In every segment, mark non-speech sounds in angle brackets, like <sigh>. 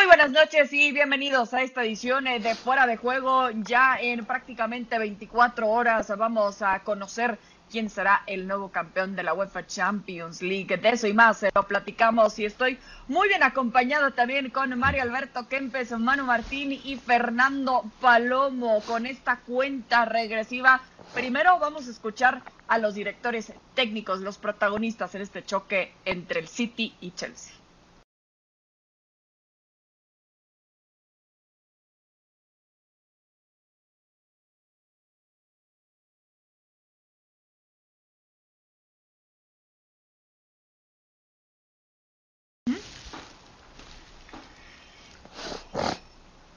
Muy buenas noches y bienvenidos a esta edición eh, de Fuera de Juego. Ya en prácticamente 24 horas vamos a conocer quién será el nuevo campeón de la UEFA Champions League. De eso y más eh, lo platicamos y estoy muy bien acompañado también con Mario Alberto Kempes, Manu Martín y Fernando Palomo con esta cuenta regresiva. Primero vamos a escuchar a los directores técnicos, los protagonistas en este choque entre el City y Chelsea.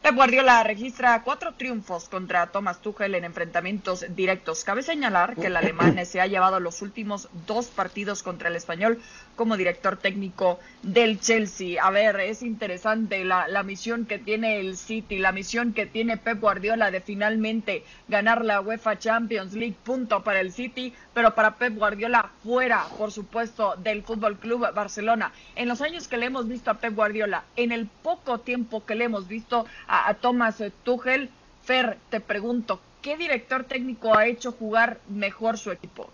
Pep Guardiola registra cuatro triunfos contra Thomas Tuchel en enfrentamientos directos. Cabe señalar que el alemán se ha llevado los últimos dos partidos contra el español como director técnico del Chelsea. A ver, es interesante la, la misión que tiene el City, la misión que tiene Pep Guardiola de finalmente ganar la UEFA Champions League, punto para el City, pero para Pep Guardiola fuera, por supuesto, del Fútbol Club Barcelona. En los años que le hemos visto a Pep Guardiola, en el poco tiempo que le hemos visto a, Thomas Tuchel, Fer, te pregunto, ¿qué director técnico ha hecho jugar mejor su equipo?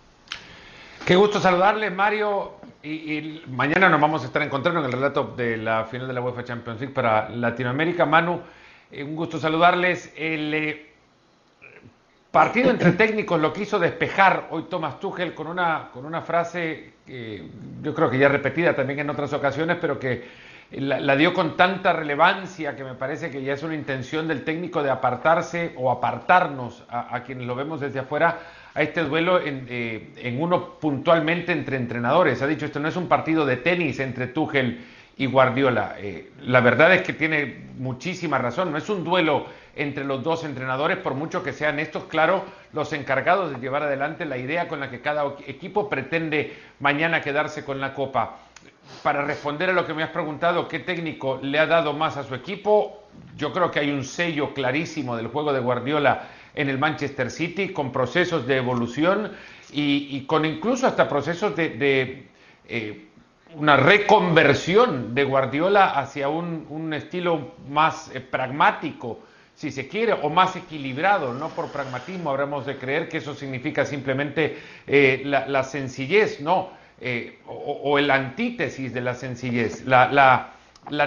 Qué gusto saludarle, Mario. Y, mañana nos vamos a estar encontrando en el relato de la final de la UEFA Champions League para Latinoamérica. Manu, eh, un gusto saludarles. El, eh, Partido entre técnicos lo quiso despejar hoy Thomas Tuchel con una, con una frase que yo creo que ya repetida también en otras ocasiones, pero que la, dio con tanta relevancia que me parece que ya es una intención del técnico de apartarse o apartarnos a, quienes lo vemos desde afuera a este duelo en, eh, en, uno puntualmente entre entrenadores. Ha dicho, esto no es un partido de tenis entre Tuchel y Guardiola. Eh, la verdad es que tiene muchísima razón, no es un duelo entre los dos entrenadores, por mucho que sean estos, claro, los encargados de llevar adelante la idea con la que cada equipo pretende mañana quedarse con la copa. Para responder a lo que me has preguntado, ¿qué técnico le ha dado más a su equipo? Yo creo que hay un sello clarísimo del juego de Guardiola en el Manchester City, con procesos de evolución y, con incluso hasta procesos de, eh, una reconversión de Guardiola hacia un, estilo más eh, pragmático si se quiere, o más equilibrado, no por pragmatismo, habremos de creer que eso significa simplemente eh, la, sencillez, no, eh, o, el antítesis de la sencillez. La,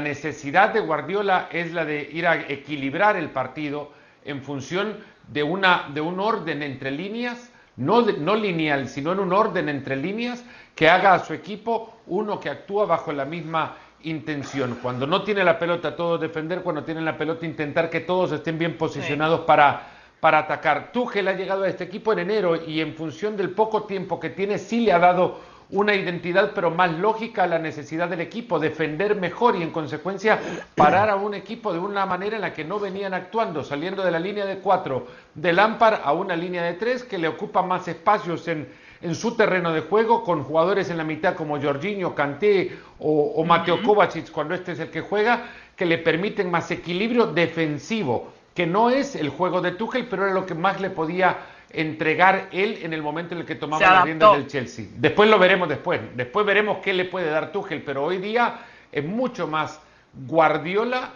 necesidad de Guardiola es la de ir a equilibrar el partido en función de, una, de un orden entre líneas, no, no lineal, sino en un orden entre líneas que haga a su equipo uno que actúa bajo la misma intención. Cuando no tiene la pelota, todo defender. Cuando tiene la pelota, intentar que todos estén bien posicionados para, para atacar. Tuchel ha llegado a este equipo en enero y en función del poco tiempo que tiene, sí le ha dado una identidad, pero más lógica a la necesidad del equipo, defender mejor y en consecuencia parar a un equipo de una manera en la que no venían actuando, saliendo de la línea de cuatro de Lampard a una línea de tres que le ocupa más espacios en, en su terreno de juego, con jugadores en la mitad como Jorginho, Kanté o, Mateo Kovacic, cuando este es el que juega, que le permiten más equilibrio defensivo, que no es el juego de Tuchel, pero era lo que más le podía entregar él en el momento en el que tomaba las riendas del Chelsea. Después lo veremos después, después veremos qué le puede dar Tuchel, pero hoy día es mucho más Guardiola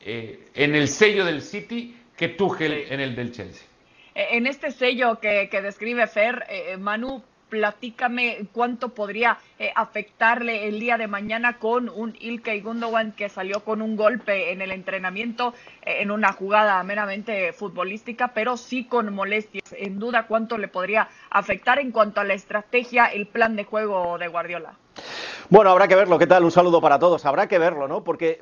eh, en el sello del City que Tuchel en el del Chelsea. Eh, en este sello que, describe Fer, eh, Manu, platícame cuánto podría eh, afectarle el día de mañana con un Ilkay Gundogan que salió con un golpe en el entrenamiento en una jugada meramente futbolística, pero sí con molestias. En duda, cuánto le podría afectar en cuanto a la estrategia, el plan de juego de Guardiola. Bueno, habrá que verlo. ¿Qué tal? Un saludo para todos. Habrá que verlo, ¿no? Porque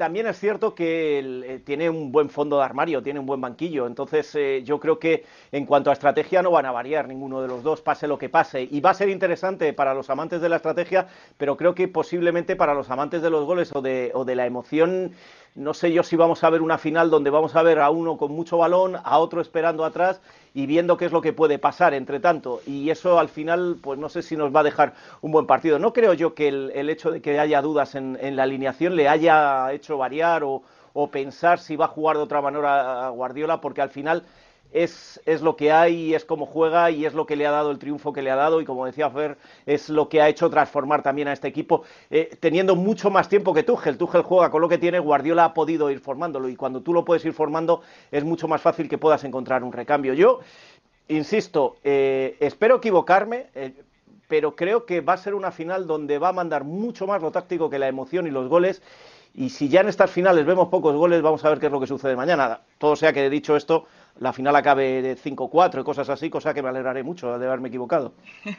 también es cierto que eh, tiene un buen fondo de armario, tiene un buen banquillo. Entonces, eh, yo creo que en cuanto a estrategia no van a variar ninguno de los dos, pase lo que pase. Y va a ser interesante para los amantes de la estrategia, pero creo que posiblemente para los amantes de los goles o de, o de la emoción no sé yo si vamos a ver una final donde vamos a ver a uno con mucho balón, a otro esperando atrás y viendo qué es lo que puede pasar entre tanto. Y eso al final, pues no sé si nos va a dejar un buen partido. No creo yo que el, hecho de que haya dudas en, la alineación le haya hecho variar o, pensar si va a jugar de otra manera a Guardiola, porque al final es, lo que hay es como juega y es lo que le ha dado el triunfo que le ha dado y como decía Fer, es lo que ha hecho transformar también a este equipo, eh, teniendo mucho más tiempo que Tuchel. Tuchel juega con lo que tiene, Guardiola ha podido ir formándolo y cuando tú lo puedes ir formando es mucho más fácil que puedas encontrar un recambio. Yo, insisto, eh, espero equivocarme. Eh, pero creo que va a ser una final donde va a mandar mucho más lo táctico que la emoción y los goles y si ya en estas finales vemos pocos goles, vamos a ver qué es lo que sucede mañana. Todo sea que, he dicho esto, la final acabe de 5-4 y cosas así, cosa que me alegraré mucho de haberme equivocado. <laughs>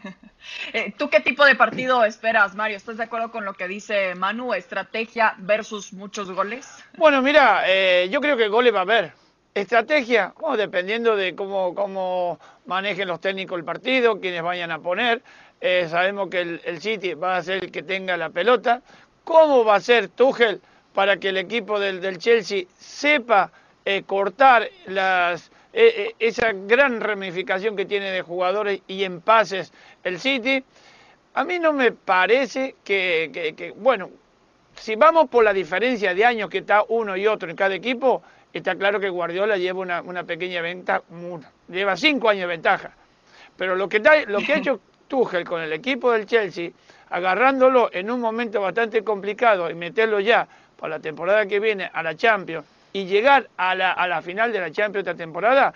Eh, ¿Tú qué tipo de partido esperas, Mario? ¿Estás de acuerdo con lo que dice Manu? ¿Estrategia versus muchos goles? Bueno, mira, eh, yo creo que goles va a haber. Estrategia, bueno, dependiendo de cómo, cómo manejen los técnicos el partido, quienes vayan a poner. Eh, sabemos que el, el, City va a ser el que tenga la pelota. ¿Cómo va a ser Tuchel para que el equipo del, Chelsea sepa eh, cortar las, eh, eh, esa gran ramificación que tiene de jugadores y en pases el City? A mí no me parece que, bueno, si vamos por la diferencia de años que está uno y otro en cada equipo, está claro que Guardiola lleva una, pequeña ventaja, lleva cinco años de ventaja. Pero lo que, lo que ha hecho <laughs> Tuchel con el equipo del Chelsea agarrándolo en un momento bastante complicado y meterlo ya para la temporada que viene a la Champions y llegar a la, a la final de la Champions esta temporada,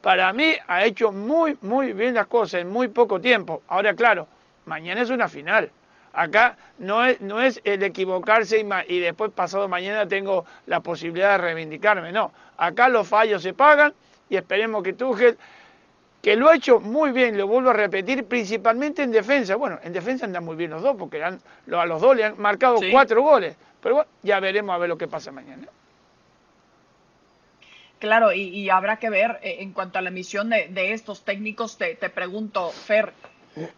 para mí ha hecho muy, muy bien las cosas en muy poco tiempo. Ahora, claro, mañana es una final. Acá no es, no es el equivocarse y, y después pasado mañana tengo la posibilidad de reivindicarme. No, acá los fallos se pagan y esperemos que Tuchel que lo ha hecho muy bien, lo vuelvo a repetir, principalmente en defensa. Bueno, en defensa andan muy bien los dos, porque a los dos le han marcado cuatro goles. Pero bueno, ya veremos a ver lo que pasa mañana. Claro, y, habrá que ver eh, en cuanto a la misión de, estos técnicos, te, pregunto, Fer,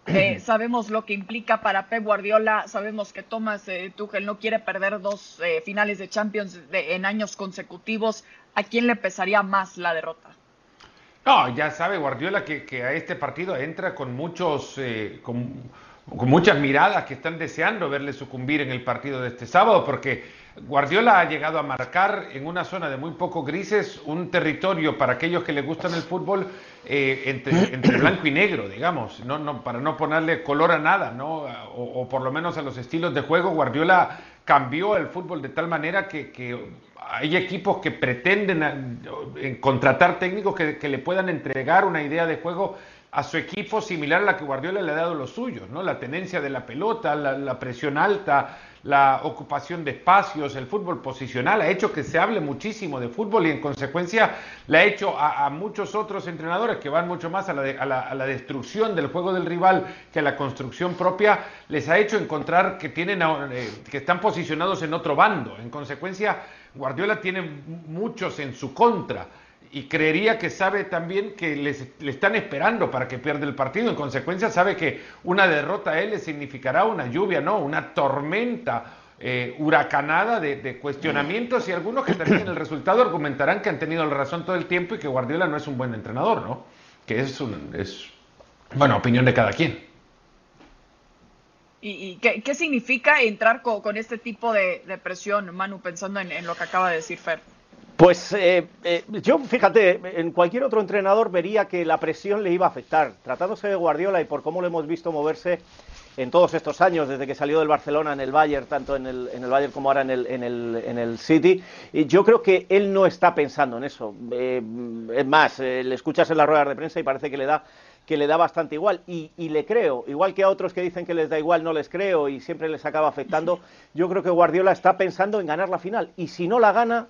eh, <clears throat> sabemos lo que implica para Pep Guardiola, sabemos que Thomas eh, Tuchel no quiere perder dos finales de Champions en años consecutivos. ¿A quién le pesaría más la derrota? No, ya sabe Guardiola que, a este partido entra con muchos, eh, con, muchas miradas que están deseando verle sucumbir en el partido de este sábado, porque Guardiola ha llegado a marcar en una zona de muy poco grises un territorio para aquellos que les gustan el fútbol eh, entre, <coughs> blanco y negro, digamos, no, no, para no ponerle color a nada, ¿no? O, por lo menos a los estilos de juego. Guardiola cambió el fútbol de tal manera que hay equipos que pretenden eh, contratar técnicos que, le puedan entregar una idea de juego a su equipo similar a la que Guardiola le ha dado los suyos, ¿no? La tenencia de la pelota, la, presión alta, la ocupación de espacios, el fútbol posicional, ha hecho que se hable muchísimo de fútbol y en consecuencia le ha hecho a, muchos otros entrenadores que van mucho más a la, a la, destrucción del juego del rival que a la construcción propia, les ha hecho encontrar que, tienen, eh, que están posicionados en otro bando. En consecuencia, Guardiola tiene muchos en su contra y creería que sabe también que le están esperando para que pierda el partido. En consecuencia, sabe que una derrota a él le significará una lluvia, no, una tormenta eh, huracanada de, cuestionamientos y algunos que también el resultado argumentarán que han tenido la razón todo el tiempo y que Guardiola no es un buen entrenador, ¿no? Que es, bueno, opinión de cada quien. ¿Y, qué, significa entrar con, este tipo de, presión, Manu, pensando en, lo que acaba de decir Fer? Pues eh, eh, yo, fíjate, en cualquier otro entrenador vería que la presión le iba a afectar. Tratándose de Guardiola y por cómo lo hemos visto moverse en todos estos años, desde que salió del Barcelona en el Bayern, tanto en el, Bayern como ahora en el, en el, en el City, yo creo que él no está pensando en eso. Eh, es más, le escuchas en las ruedas de prensa y parece que le da que le da bastante igual y, le creo, igual que a otros que dicen que les da igual, no les creo y siempre les acaba afectando, yo creo que Guardiola está pensando en ganar la final y si no la gana,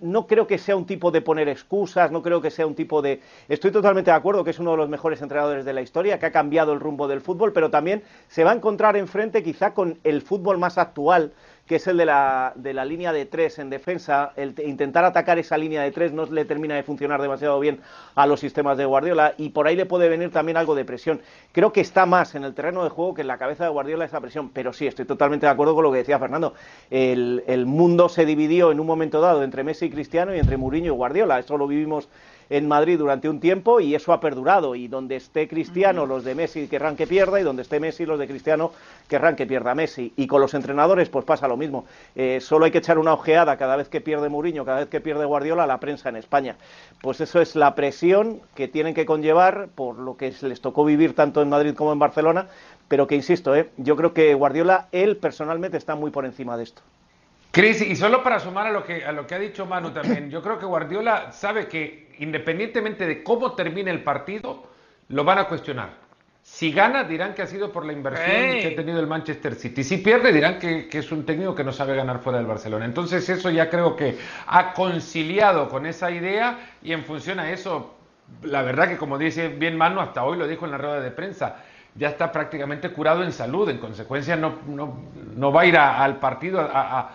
no creo que sea un tipo de poner excusas, no creo que sea un tipo de... Estoy totalmente de acuerdo que es uno de los mejores entrenadores de la historia, que ha cambiado el rumbo del fútbol, pero también se va a encontrar enfrente quizá con el fútbol más actual que es el de la, de la línea de tres en defensa. Intentar atacar esa línea de tres no le termina de funcionar demasiado bien a los sistemas de Guardiola y por ahí le puede venir también algo de presión. Creo que está más en el terreno de juego que en la cabeza de Guardiola esa presión, pero sí, estoy totalmente de acuerdo con lo que decía Fernando. El, el mundo se dividió en un momento dado entre Messi y Cristiano y entre Mourinho y Guardiola. Eso lo vivimos en Madrid durante un tiempo y eso ha perdurado. Y donde esté Cristiano, los de Messi querrán que pierda, y donde esté Messi, los de Cristiano querrán que pierda Messi. Y con los entrenadores, pues pasa lo mismo. Eh, solo hay que echar una ojeada cada vez que pierde Mourinho, cada vez que pierde Guardiola, la prensa en España. Pues eso es la presión que tienen que conllevar por lo que les tocó vivir tanto en Madrid como en Barcelona, pero que insisto, ¿eh? yo creo que Guardiola, él personalmente está muy por encima de esto. Cris, y solo para sumar a lo que a lo que ha dicho Manu también, yo creo que Guardiola sabe que independientemente de cómo termine el partido, lo van a cuestionar. Si gana, dirán que ha sido por la inversión que ha tenido el Manchester City. Si pierde, dirán que, que, es un técnico que no sabe ganar fuera del Barcelona. Entonces, eso ya creo que ha conciliado con esa idea y en función a eso, la verdad que como dice bien Manu, hasta hoy lo dijo en la rueda de prensa, ya está prácticamente curado en salud. En consecuencia, no, no, no va a ir a, al partido a a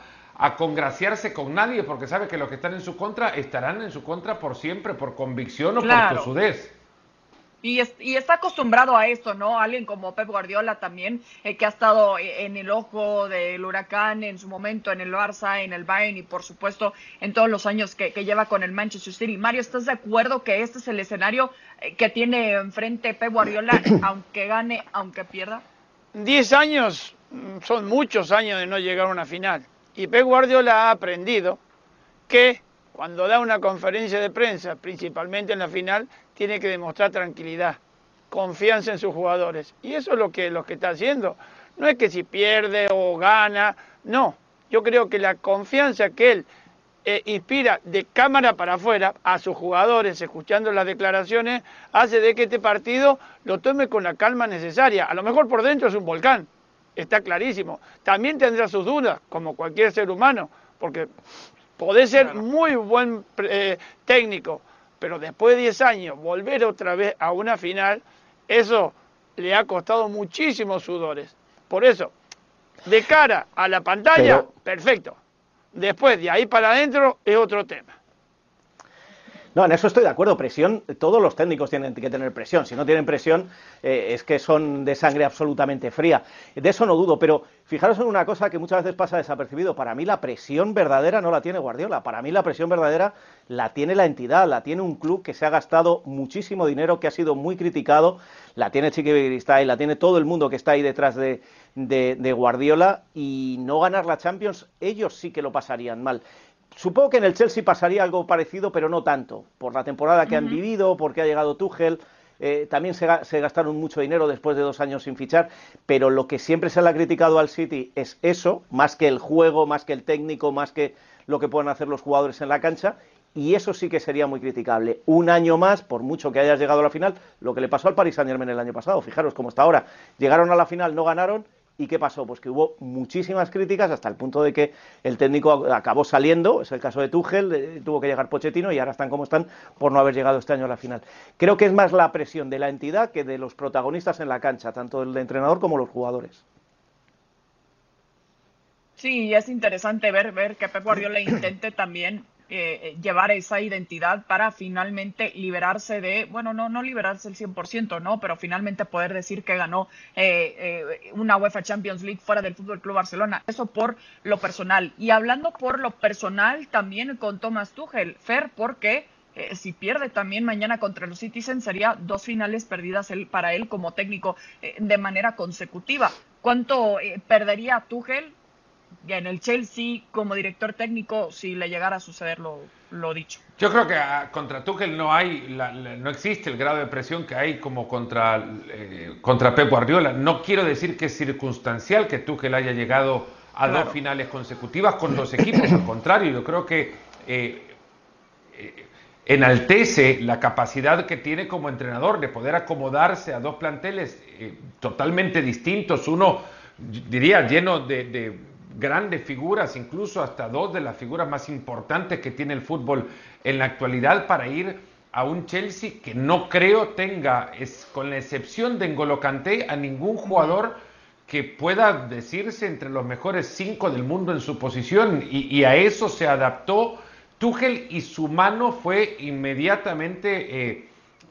congraciarse con nadie porque sabe que los que están en su contra estarán en su contra por siempre, por convicción o por tosudez. Y, y, está acostumbrado a esto, ¿no? Alguien como Pep Guardiola también, eh, que ha estado eh, en el ojo del huracán en su momento, en el Barça, en el Bayern y por supuesto en todos los años que, que lleva con el Manchester City. Mario, ¿estás de acuerdo que este es el escenario eh, que tiene enfrente Pep Guardiola, <coughs> aunque gane, aunque pierda? Diez años mm, son muchos años de no llegar a una final. Y Pep Guardiola ha aprendido que cuando da una conferencia de prensa, principalmente en la final, tiene que demostrar tranquilidad, confianza en sus jugadores. Y eso es lo que, lo que está haciendo. No es que si pierde o gana, no. Yo creo que la confianza que él eh, inspira de cámara para afuera a sus jugadores, escuchando las declaraciones, hace de que este partido lo tome con la calma necesaria. A lo mejor por dentro es un volcán, está clarísimo. También tendrá sus dudas, como cualquier ser humano, porque puede ser muy buen eh, técnico, pero después de 10 años volver otra vez a una final, eso le ha costado muchísimos sudores. Por eso, de cara a la pantalla, perfecto. Después, de ahí para adentro, es otro tema. No, en eso estoy de acuerdo. Presión, todos los técnicos tienen que tener presión. Si no tienen presión, eh, es que son de sangre absolutamente fría. De eso no dudo, pero fijaros en una cosa que muchas veces pasa desapercibido. Para mí la presión verdadera no la tiene Guardiola. Para mí la presión verdadera la tiene la entidad, la tiene un club que se ha gastado muchísimo dinero, que ha sido muy criticado. La tiene Chiqui la tiene todo el mundo que está ahí detrás de, de Guardiola. Y no ganar la Champions, ellos sí que lo pasarían mal. Supongo que en el Chelsea pasaría algo parecido, pero no tanto, por la temporada que han vivido, porque ha llegado Tuchel. Eh, también se, gastaron mucho dinero después de dos años sin fichar, pero lo que siempre se le ha criticado al City es eso, más que el juego, más que el técnico, más que lo que pueden hacer los jugadores en la cancha, y eso sí que sería muy criticable. Un año más, por mucho que hayas llegado a la final, lo que le pasó al Paris Saint Germain el año pasado, fijaros cómo está ahora. Llegaron a la final, no ganaron, ¿Y qué pasó? Pues que hubo muchísimas críticas hasta el punto de que el técnico acabó saliendo, es el caso de Tuchel, eh, tuvo que llegar Pochettino y ahora están como están por no haber llegado este año a la final. Creo que es más la presión de la entidad que de los protagonistas en la cancha, tanto el entrenador como los jugadores. Sí, es interesante ver, que Pep Guardiola intente también eh, eh, llevar esa identidad para finalmente liberarse de, bueno, no, no liberarse el 100%, ¿no? Pero finalmente poder decir que ganó eh, una UEFA Champions League fuera del Fútbol Club Barcelona. Eso por lo personal. Y hablando por lo personal también con Thomas Tuchel, Fer, porque si pierde también mañana contra los Citizens sería dos finales perdidas para él como técnico de manera consecutiva. ¿Cuánto perdería Tuchel en el Chelsea como director técnico si le llegara a suceder lo, lo dicho. Yo creo que contra Tuchel no hay, no existe el grado de presión que hay como contra, eh, contra Pep Guardiola. No quiero decir que es circunstancial que Tuchel haya llegado a dos finales consecutivas con dos equipos. Al contrario, yo creo que eh, eh, enaltece la capacidad que tiene como entrenador de poder acomodarse a dos planteles totalmente distintos. Uno, diría, lleno de grandes figuras, incluso hasta dos de las figuras más importantes que tiene el fútbol en la actualidad para ir a un Chelsea que no creo tenga, es, con la excepción de N'Golo Kanté, a ningún jugador que pueda decirse entre los mejores cinco del mundo en su posición. Y, a eso se adaptó Tuchel y su mano fue inmediatamente eh,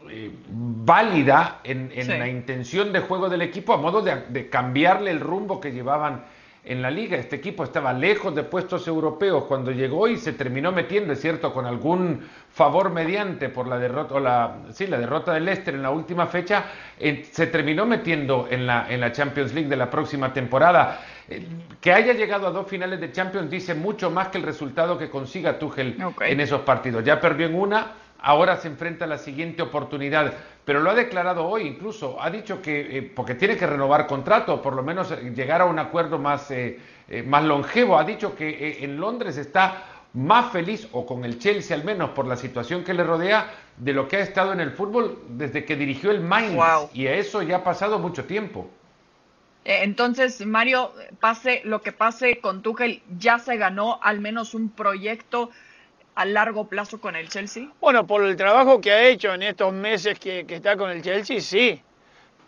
eh, válida en, la intención de juego del equipo a modo de cambiarle el rumbo que llevaban en la liga. Este equipo estaba lejos de puestos europeos cuando llegó y se terminó metiendo, es cierto, con algún favor mediante por la derrota, o la, sí, la derrota del Leicester en la última fecha, eh, se terminó metiendo en la, en la Champions League de la próxima temporada. Eh, que haya llegado a dos finales de Champions dice mucho más que el resultado que consiga Tuchel en esos partidos. Ya perdió en una, ahora se enfrenta a la siguiente oportunidad, pero lo ha declarado hoy incluso, ha dicho que, eh, porque tiene que renovar contrato, por lo menos eh, llegar a un acuerdo más, eh, más longevo, ha dicho que en Londres está más feliz, o con el Chelsea al menos, por la situación que le rodea, de lo que ha estado en el fútbol desde que dirigió el Mainz, y a eso ya ha pasado mucho tiempo. Entonces, Mario, pase lo que pase con Tuchel, ya se ganó al menos un proyecto a largo plazo con el Chelsea? Bueno, por el trabajo que ha hecho en estos meses que, está con el Chelsea, sí.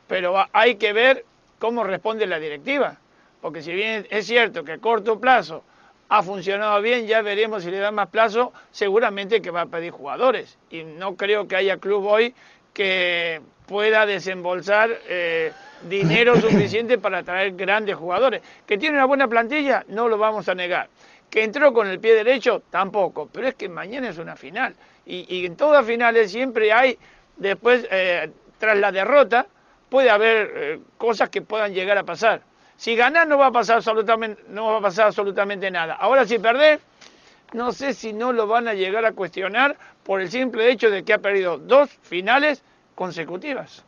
Pero hay que ver cómo responde la directiva. Porque si bien es cierto que a corto plazo ha funcionado bien, ya veremos si le da más plazo, seguramente que va a pedir jugadores. Y no creo que haya club hoy que pueda desembolsar eh, dinero <laughs> suficiente para traer grandes jugadores. Que tiene una buena plantilla, no lo vamos a negar. Que entró con el pie derecho, tampoco. Pero es que mañana es una final. Y, en todas finales siempre hay, después, eh, tras la derrota, puede haber eh, cosas que puedan llegar a pasar. Si ganás no va a pasar absolutamente, no va a pasar absolutamente nada. Ahora si perdés, no sé si no lo van a llegar a cuestionar por el simple hecho de que ha perdido dos finales consecutivas.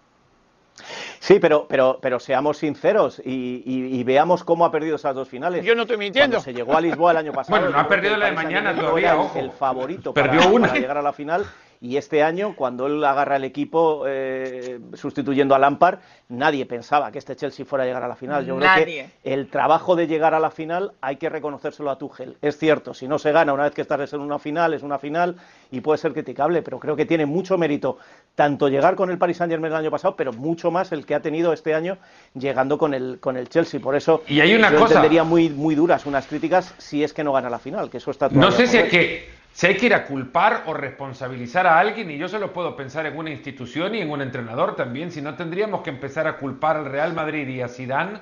Sí, pero, pero, pero seamos sinceros y, veamos cómo ha perdido esas dos finales. Yo no estoy mintiendo. se llegó a Lisboa el año <laughs> pasado. Bueno, no ha perdido la de mañana todavía, ojo. El favorito Perdió una. para llegar a la final y este año, cuando él agarra el equipo eh, sustituyendo a Lampard, nadie pensaba que este Chelsea fuera a llegar a la final. Yo creo que el trabajo de llegar a la final hay que reconocérselo a Tuchel. Es cierto, si no se gana una vez que estás en una final, es una final y puede ser criticable, pero creo que tiene mucho mérito tanto llegar con el Paris Saint-Germain el año pasado, pero mucho más el que ha tenido este año llegando con el, con el Chelsea. Por eso y hay una yo cosa... entendería muy, muy duras unas críticas si es que no gana la final, que eso está No sé si es que si hay que ir a culpar o responsabilizar a alguien, y yo solo puedo pensar en una institución y en un entrenador también, si no tendríamos que empezar a culpar al Real Madrid y a Zidane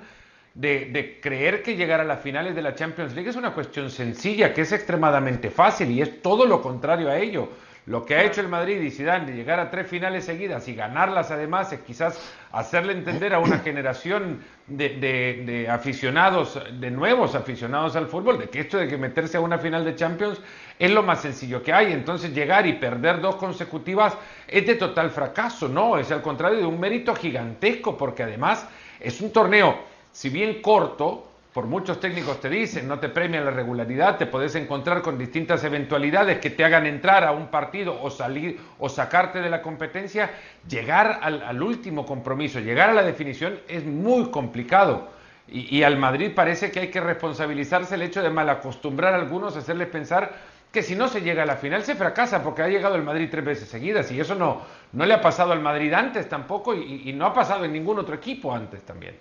de, de, creer que llegar a las finales de la Champions League es una cuestión sencilla, que es extremadamente fácil y es todo lo contrario a ello. Lo que ha hecho el Madrid y Zidane de llegar a tres finales seguidas y ganarlas además es quizás hacerle entender a una <coughs> generación de, aficionados, de nuevos aficionados al fútbol, de que esto de que meterse a una final de Champions es lo más sencillo que hay. Entonces llegar y perder dos consecutivas es de total fracaso, no, es al contrario de un mérito gigantesco, porque además es un torneo, si bien corto, por muchos técnicos te dicen, no te premian la regularidad, te podés encontrar con distintas eventualidades que te hagan entrar a un partido o salir o sacarte de la competencia, llegar al, último compromiso, llegar a la definición es muy complicado. Y, y, al Madrid parece que hay que responsabilizarse el hecho de malacostumbrar a algunos, hacerles pensar que si no se llega a la final se fracasa porque ha llegado el Madrid tres veces seguidas y eso no, no le ha pasado al Madrid antes tampoco y, y no ha pasado en ningún otro equipo antes también.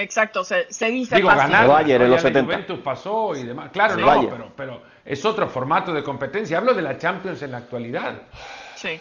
Exacto, se, dice Digo, ganar, Bayern en los 70. Juventus pasó y demás. Claro, no, pero, pero es otro formato de competencia. Hablo de la Champions en la actualidad. Sí.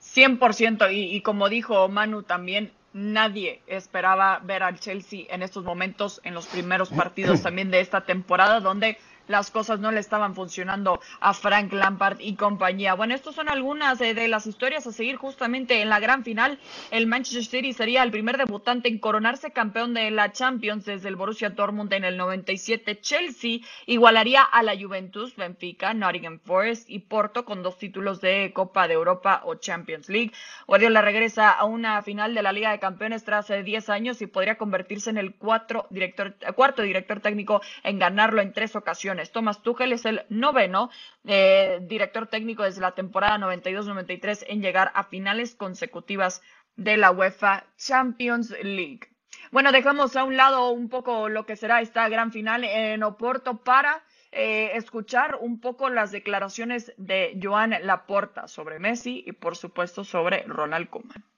100%. Y, y como dijo Manu también, nadie esperaba ver al Chelsea en estos momentos, en los primeros partidos <clears throat> también de esta temporada, donde las cosas no le estaban funcionando a Frank Lampard y compañía. Bueno, estas son algunas de, las historias a seguir justamente en la gran final. El Manchester City sería el primer debutante en coronarse campeón de la Champions desde el Borussia Dortmund en el 97. Chelsea igualaría a la Juventus, Benfica, Nottingham Forest y Porto con dos títulos de Copa de Europa o Champions League. Guardiola regresa a una final de la Liga de Campeones tras 10 eh, años y podría convertirse en el cuatro director, cuarto director técnico en ganarlo en tres ocasiones Thomas Tuchel es el noveno eh, director técnico desde la temporada 92-93 en llegar a finales consecutivas de la UEFA Champions League. Bueno, dejamos a un lado un poco lo que será esta gran final en Oporto para eh, escuchar un poco las declaraciones de Joan Laporta sobre Messi y por supuesto sobre Ronald Koeman.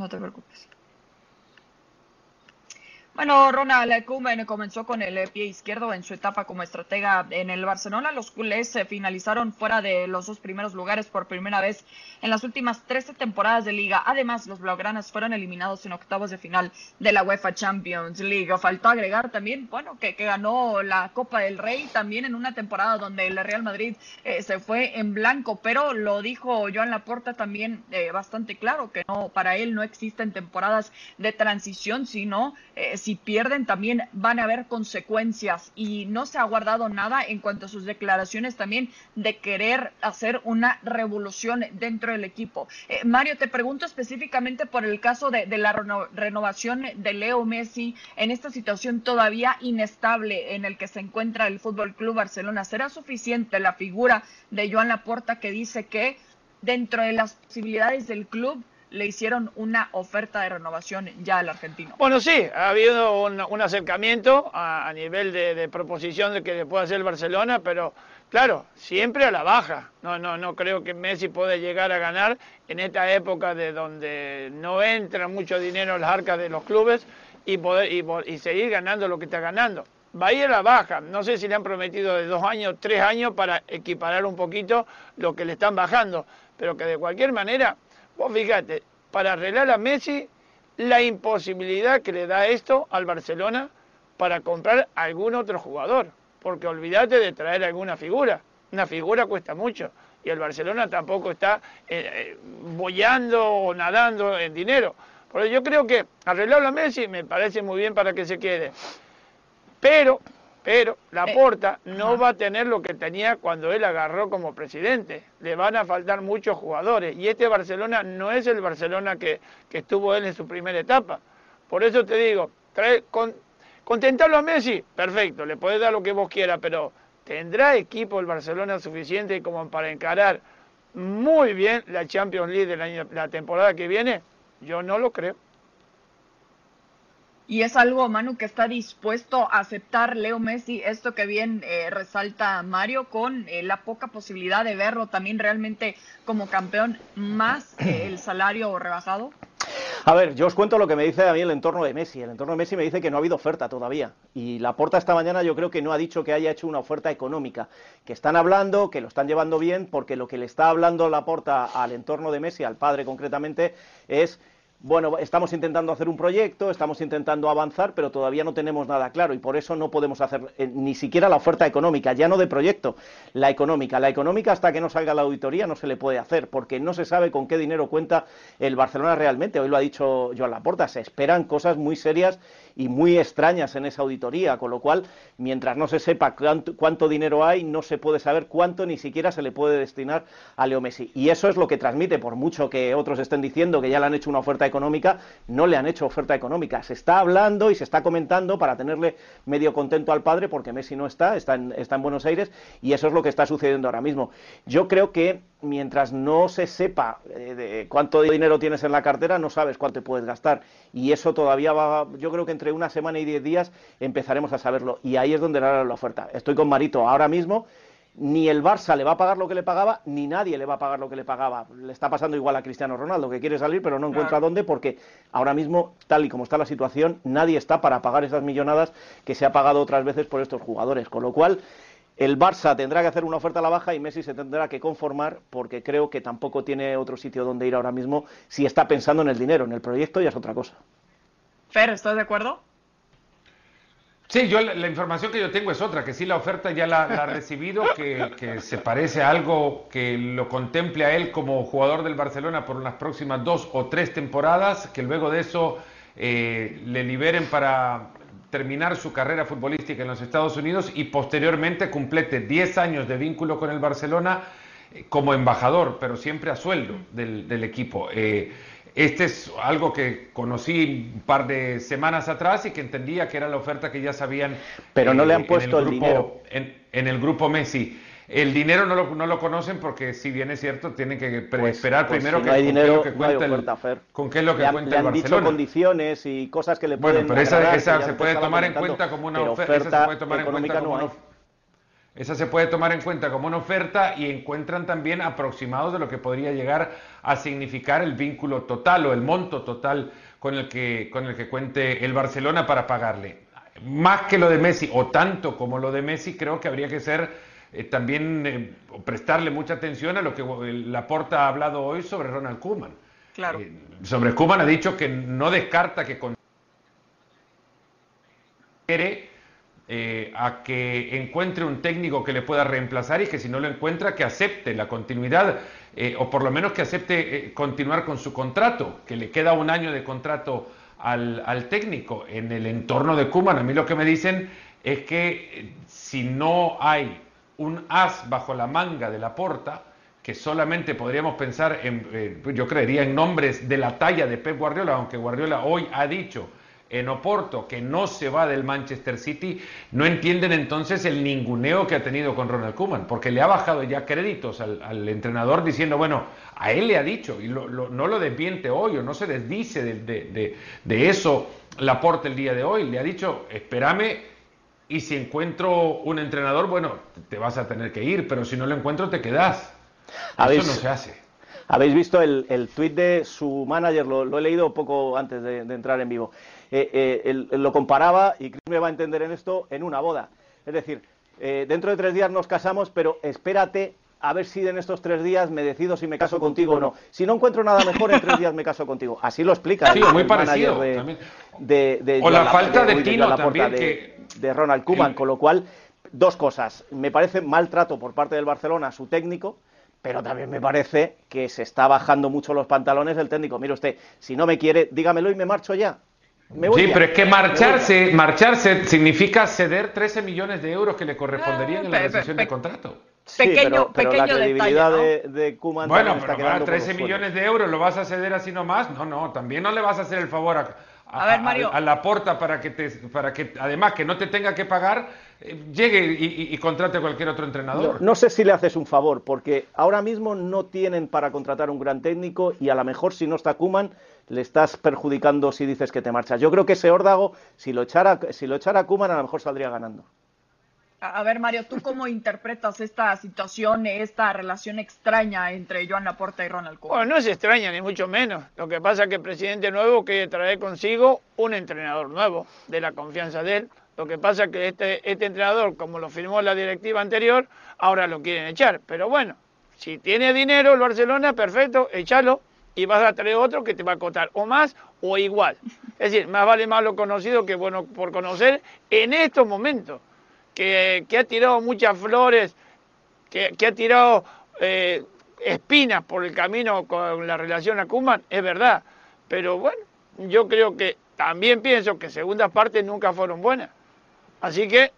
No te preocupes. Bueno, Ronald Koeman comenzó con el pie izquierdo en su etapa como estratega en el Barcelona. Los culés se finalizaron fuera de los dos primeros lugares por primera vez en las últimas 13 temporadas de liga. Además, los blaugranas fueron eliminados en octavos de final de la UEFA Champions League. Faltó agregar también, bueno, que, ganó la Copa del Rey también en una temporada donde el Real Madrid eh, se fue en blanco, pero lo dijo Joan Laporta también eh, bastante claro que no, para él no existen temporadas de transición, sino eh, si pierden también van a haber consecuencias y no se ha guardado nada en cuanto a sus declaraciones también de querer hacer una revolución dentro del equipo. Eh, Mario, te pregunto específicamente por el caso de, la renovación de Leo Messi en esta situación todavía inestable en el que se encuentra el Fútbol Club Barcelona. ¿Será suficiente la figura de Joan Laporta que dice que dentro de las posibilidades del club le hicieron una oferta de renovación ya al argentino. Bueno, sí, ha habido un, acercamiento a, nivel de, proposición de que le pueda hacer el Barcelona, pero claro, siempre a la baja. No, no, no creo que Messi pueda llegar a ganar en esta época de donde no entra mucho dinero en las arcas de los clubes y, poder, y, seguir ganando lo que está ganando. Va a ir a la baja, no sé si le han prometido de dos años, tres años para equiparar un poquito lo que le están bajando, pero que de cualquier manera Vos fíjate, para arreglar a Messi, la imposibilidad que le da esto al Barcelona para comprar algún otro jugador. Porque olvídate de traer alguna figura. Una figura cuesta mucho. Y el Barcelona tampoco está eh, eh, boyando o nadando en dinero. Por eso yo creo que arreglarlo a Messi me parece muy bien para que se quede. Pero pero la eh, Porta no va a tener lo que tenía cuando él agarró como presidente. Le van a faltar muchos jugadores. Y este Barcelona no es el Barcelona que, estuvo él en su primera etapa. Por eso te digo, trae, con, contentarlo a Messi, perfecto, le podés dar lo que vos quieras, pero ¿tendrá equipo el Barcelona suficiente como para encarar muy bien la Champions League de la temporada que viene? Yo no lo creo. Y es algo, Manu, que está dispuesto a aceptar Leo Messi, esto que bien eh, resalta Mario, con eh, la poca posibilidad de verlo también realmente como campeón, más <clears throat> el salario rebajado. A ver, yo os cuento lo que me dice a mí el entorno de Messi. El entorno de Messi me dice que no ha habido oferta todavía. Y la porta esta mañana yo creo que no ha dicho que haya hecho una oferta económica. Que están hablando, que lo están llevando bien, porque lo que le está hablando la porta al entorno de Messi, al padre concretamente, es bueno, estamos intentando hacer un proyecto, estamos intentando avanzar, pero todavía no tenemos nada claro y por eso no podemos hacer eh, ni siquiera la oferta económica, ya no de proyecto, la económica. La económica hasta que no salga la auditoría no se le puede hacer porque no se sabe con qué dinero cuenta el Barcelona realmente. Hoy lo ha dicho Joan Laporta, se esperan cosas muy serias y muy extrañas en esa auditoría, con lo cual, mientras no se sepa cuánto, dinero hay, no se puede saber cuánto ni siquiera se le puede destinar a Leo Messi. Y eso es lo que transmite, por mucho que otros estén diciendo que ya le han hecho una oferta económica, no le han hecho oferta económica. Se está hablando y se está comentando para tenerle medio contento al padre, porque Messi no está, está en, está en Buenos Aires, y eso es lo que está sucediendo ahora mismo. Yo creo que mientras no se sepa eh, de cuánto dinero tienes en la cartera, no sabes cuánto puedes gastar. Y eso todavía va, yo creo que entre una semana y diez días empezaremos a saberlo. Y ahí es donde hará la oferta. Estoy con Marito ahora mismo. Ni el Barça le va a pagar lo que le pagaba, ni nadie le va a pagar lo que le pagaba. Le está pasando igual a Cristiano Ronaldo, que quiere salir, pero no encuentra dónde, porque ahora mismo, tal y como está la situación, nadie está para pagar esas millonadas que se ha pagado otras veces por estos jugadores. Con lo cual, el Barça tendrá que hacer una oferta a la baja y Messi se tendrá que conformar porque creo que tampoco tiene otro sitio donde ir ahora mismo si está pensando en el dinero, en el proyecto ya es otra cosa. Fer, ¿estás de acuerdo? Sí, yo la, información que yo tengo es otra, que sí la oferta ya la, ha <laughs> recibido, que, se parece a algo que lo contemple a él como jugador del Barcelona por las próximas dos o tres temporadas, que luego de eso eh, le liberen para terminar su carrera futbolística en los Estados Unidos y posteriormente complete 10 años de vínculo con el Barcelona eh, como embajador, pero siempre a sueldo del, equipo. Eh, este es algo que conocí un par de semanas atrás y que entendía que era la oferta que ya sabían. Pero no le han puesto el, dinero. en el grupo Messi. El dinero no lo, no lo conocen porque, si bien es cierto, tienen que pues, esperar pues primero que, no hay dinero, que cuenta con qué es lo que cuenta le han dicho condiciones y cosas que le pueden Bueno, pero esa, se puede tomar en cuenta como una oferta. Esa se puede tomar en cuenta como una, esa se puede tomar en cuenta como una oferta y encuentran también aproximados de lo que podría llegar a significar el vínculo total o el monto total con el que, con el que cuente el Barcelona para pagarle. Más que lo de Messi, o tanto como lo de Messi, creo que habría que ser eh, también eh, prestarle mucha atención a lo que Laporta ha hablado hoy sobre Ronald Koeman. Claro. sobre Koeman ha dicho que no descarta que con eh, a que encuentre un técnico que le pueda reemplazar y que si no lo encuentra, que acepte la continuidad eh, o por lo menos que acepte eh, continuar con su contrato, que le queda un año de contrato al, al técnico. En el entorno de Kuman, a mí lo que me dicen es que si no hay un as bajo la manga de la porta, que solamente podríamos pensar en, yo creería en nombres de la talla de Pep Guardiola, aunque Guardiola hoy ha dicho en Oporto, que no se va del Manchester City, no entienden entonces el ninguneo que ha tenido con Ronald Koeman, porque le ha bajado ya créditos al, entrenador diciendo, bueno, a él le ha dicho, y no lo desviente hoy o no se desdice de, de, de, eso Laporte el día de hoy, le ha dicho, espérame y si encuentro un entrenador, bueno, te vas a tener que ir, pero si no lo encuentro te quedas. Eso no se hace. Habéis visto el, el tuit de su manager, lo, he leído poco antes de entrar en vivo. Eh, eh, él, lo comparaba, y Chris me va a entender en esto, en una boda. Es decir, eh, dentro de tres días nos casamos, pero espérate a ver si en estos tres días me decido si me caso contigo o no. Si no encuentro nada mejor, en tres días me caso contigo. Así lo explica. Sí, muy parecido. De, o la, falta de, tino también. De, Ronald Koeman, con lo cual, dos cosas. Me parece maltrato por parte del Barcelona a su técnico, pero también me parece que se está bajando mucho los pantalones el técnico. Mire usted, si no me quiere, dígamelo y me marcho ya sí, pero es que marcharse, marcharse significa ceder 13 millones de euros que le corresponderían en la rescisión de contrato. Sí, pequeño, pero, la credibilidad de, de Koeman bueno, está quedando 13 millones de euros lo vas a ceder así nomás. No, no, también no le vas a hacer el favor a, a, la porta para que te, para que además que no te tenga que pagar eh, llegue y, contrate a cualquier otro entrenador. No, no, sé si le haces un favor porque ahora mismo no tienen para contratar un gran técnico y a lo mejor si no está Kuman le estás perjudicando si dices que te marchas. Yo creo que ese órdago, si lo echara, si lo echara Kuman, a lo mejor saldría ganando. A ver, Mario, ¿tú cómo interpretas esta situación, esta relación extraña entre Joan Laporta y Ronald Koeman? Bueno, no es extraña, ni mucho menos. Lo que pasa es que el presidente nuevo quiere traer consigo un entrenador nuevo, de la confianza de él. Lo que pasa es que este, este entrenador, como lo firmó la directiva anterior, ahora lo quieren echar. Pero bueno, si tiene dinero el Barcelona, perfecto, échalo y vas a traer otro que te va a costar o más o igual. Es decir, más vale malo conocido que bueno por conocer en estos momentos, que, ha tirado muchas flores, que, ha tirado eh, espinas por el camino con la relación a Kuman, es verdad. Pero bueno, yo creo que también pienso que segundas partes nunca fueron buenas. Así que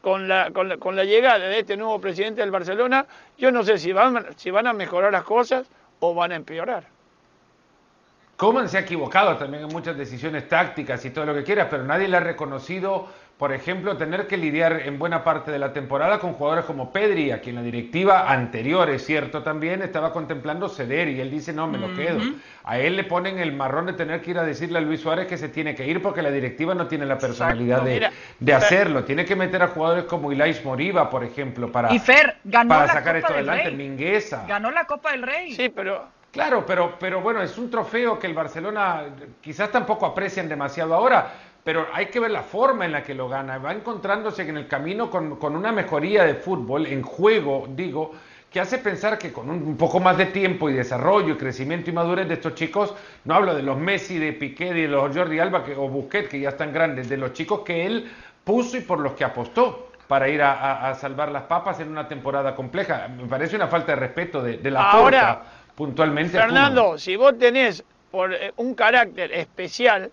con la, con la, con la llegada de este nuevo presidente del Barcelona, yo no sé si van, si van a mejorar las cosas o van a empeorar. Coman se ha equivocado también en muchas decisiones tácticas y todo lo que quieras, pero nadie le ha reconocido, por ejemplo, tener que lidiar en buena parte de la temporada con jugadores como Pedri, a quien la directiva anterior, es cierto también, estaba contemplando ceder y él dice, no, me lo quedo. A él le ponen el marrón de tener que ir a decirle a Luis Suárez que se tiene que ir porque la directiva no tiene la personalidad de, hacerlo. Tiene que meter a jugadores como Ilais Moriba, por ejemplo, para, para sacar esto adelante. Mingueza. Ganó la Copa del Rey. Sí, pero Claro, pero, pero bueno, es un trofeo que el Barcelona quizás tampoco aprecian demasiado ahora, pero hay que ver la forma en la que lo gana. Va encontrándose en el camino con, con una mejoría de fútbol, en juego, digo, que hace pensar que con un, poco más de tiempo y desarrollo y crecimiento y madurez de estos chicos, no hablo de los Messi, de Piqué, de los Jordi Alba que, o Busquets, que ya están grandes, de los chicos que él puso y por los que apostó para ir a, salvar las papas en una temporada compleja. Me parece una falta de respeto de, de la Ahora, Fernando, si vos tenés por eh, un carácter especial,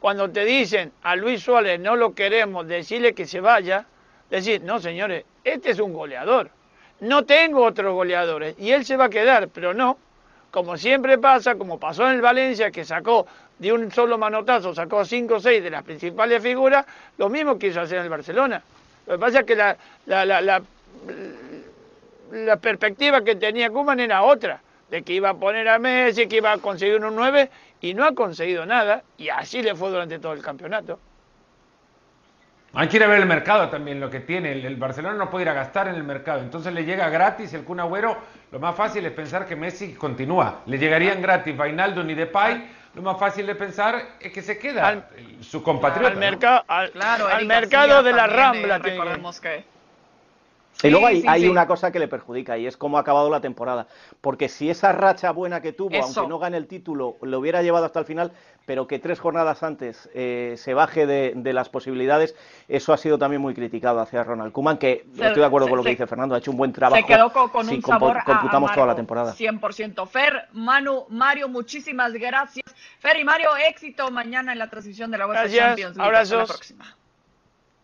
cuando te dicen a Luis Suárez no lo queremos, decirle que se vaya, decir, no señores, este es un goleador. No tengo otros goleadores y él se va a quedar, pero no. Como siempre pasa, como pasó en el Valencia, que sacó de un solo manotazo, sacó cinco o seis de las principales figuras, lo mismo quiso hacer en el Barcelona. Lo que pasa es que la, la, la, la perspectiva que tenía Kuman era otra de que iba a poner a Messi, que iba a conseguir un 9 y no ha conseguido nada y así le fue durante todo el campeonato. Hay que ir a ver el mercado también, lo que tiene. El, Barcelona no puede ir a gastar en el mercado. Entonces le llega gratis el Kun Agüero. Lo más fácil es pensar que Messi continúa. Le llegarían gratis Vainaldo y Depay lo más fácil de pensar es que se queda su compatriota. Al, mercado, al, claro, al mercado de la también, Rambla. eh, tiene que- Y luego hay, Sí, sí, hay sí. una cosa que le perjudica y es cómo ha acabado la temporada. Porque si esa racha buena que tuvo, Eso. aunque no gane el título, lo hubiera llevado hasta el final, pero que tres jornadas antes eh, se baje de, de las posibilidades, eso ha sido también muy criticado hacia Ronald Koeman, que Se- estoy de acuerdo se- con lo que se- dice Fernando, ha hecho un buen trabajo. Se quedó con, con si un sabor a- computamos toda la temporada. 100%. Fer, Manu, Mario, muchísimas gracias. Fer y Mario, éxito mañana en la transmisión de la UEFA Gracias, Champions League. abrazos. Hasta la próxima.